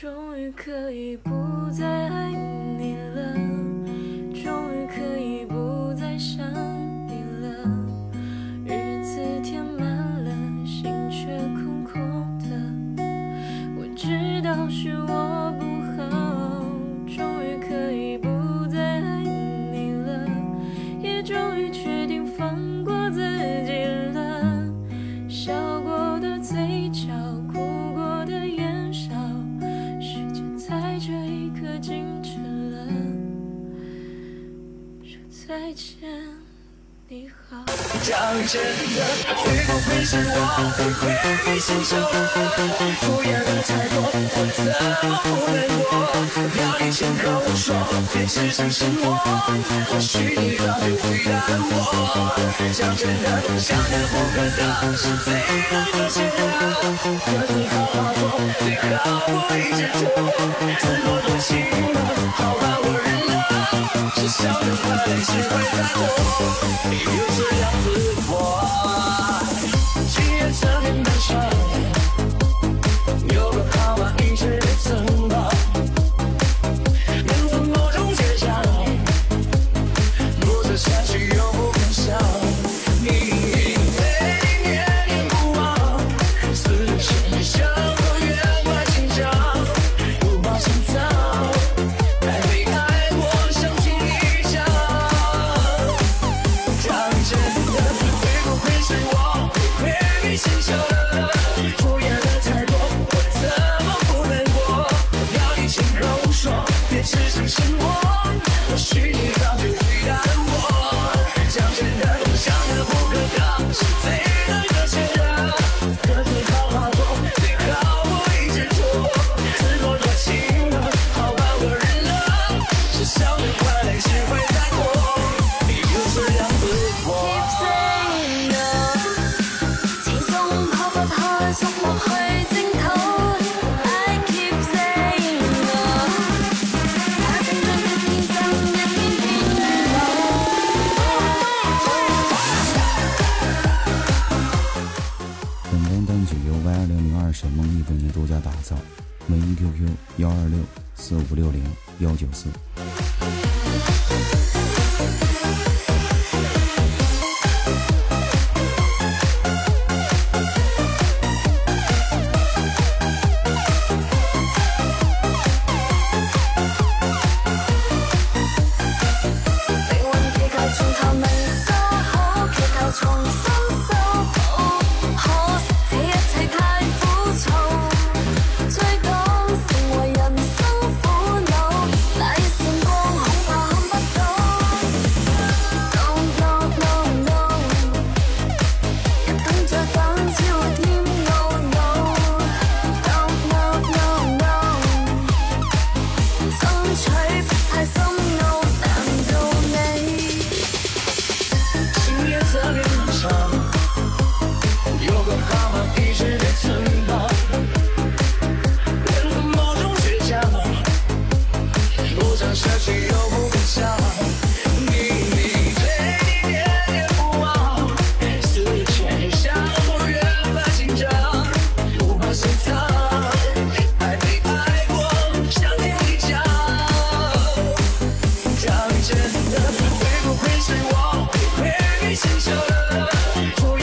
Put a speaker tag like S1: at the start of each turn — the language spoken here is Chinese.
S1: 终于可以不再爱你。这一刻，静止了。说再见。你好
S2: 讲真的会不会是我被鬼迷心窍了敷衍了太多我怎么不难过要你亲我说别只剩我默或许你的我讲真的想念我们得是最难的各自好好过也好过一直自作多情了好吧我认笑着擦干是非再错又
S3: 是两次为您独家打造微信 qq 幺二六四五六零幺九四
S2: 场有个号码一直被存放某种倔强想对你念念不忘越发紧张爱爱过想听你讲讲真的会不会是我被心 Cool.